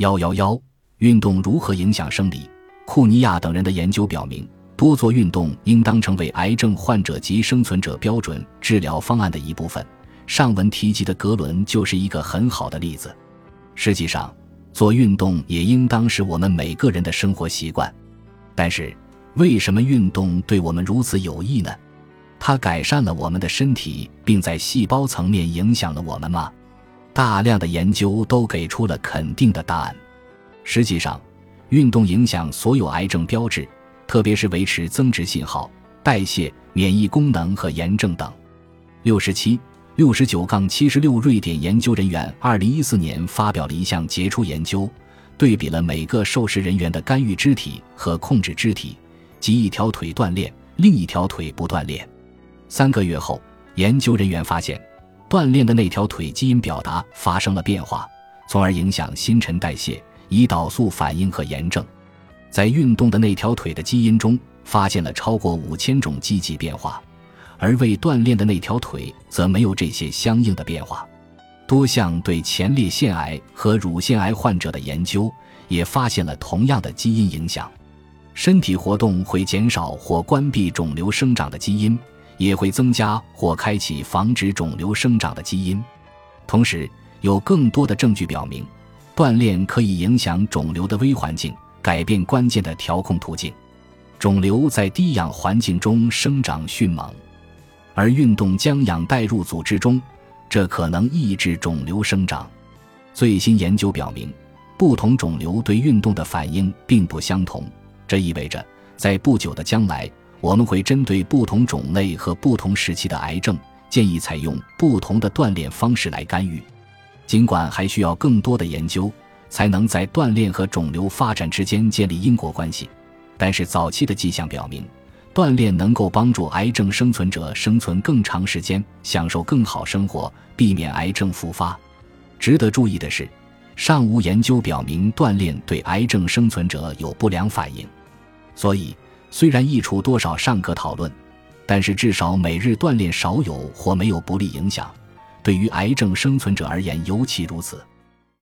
幺幺幺，运动如何影响生理？库尼亚等人的研究表明，多做运动应当成为癌症患者及生存者标准治疗方案的一部分。上文提及的格伦就是一个很好的例子。实际上，做运动也应当是我们每个人的生活习惯。但是，为什么运动对我们如此有益呢？它改善了我们的身体，并在细胞层面影响了我们吗？大量的研究都给出了肯定的答案。实际上，运动影响所有癌症标志，特别是维持增殖信号、代谢、免疫功能和炎症等。六十七、六十九杠七十六，瑞典研究人员二零一四年发表了一项杰出研究，对比了每个受试人员的干预肢体和控制肢体，即一条腿锻炼，另一条腿不锻炼。三个月后，研究人员发现。锻炼的那条腿基因表达发生了变化，从而影响新陈代谢、胰岛素反应和炎症。在运动的那条腿的基因中，发现了超过五千种积极变化，而未锻炼的那条腿则没有这些相应的变化。多项对前列腺癌和乳腺癌患者的研究也发现了同样的基因影响。身体活动会减少或关闭肿瘤生长的基因。也会增加或开启防止肿瘤生长的基因。同时，有更多的证据表明，锻炼可以影响肿瘤的微环境，改变关键的调控途径。肿瘤在低氧环境中生长迅猛，而运动将氧带入组织中，这可能抑制肿瘤生长。最新研究表明，不同肿瘤对运动的反应并不相同。这意味着，在不久的将来。我们会针对不同种类和不同时期的癌症，建议采用不同的锻炼方式来干预。尽管还需要更多的研究，才能在锻炼和肿瘤发展之间建立因果关系，但是早期的迹象表明，锻炼能够帮助癌症生存者生存更长时间，享受更好生活，避免癌症复发。值得注意的是，尚无研究表明锻炼对癌症生存者有不良反应，所以。虽然益处多少尚可讨论，但是至少每日锻炼少有或没有不利影响，对于癌症生存者而言尤其如此。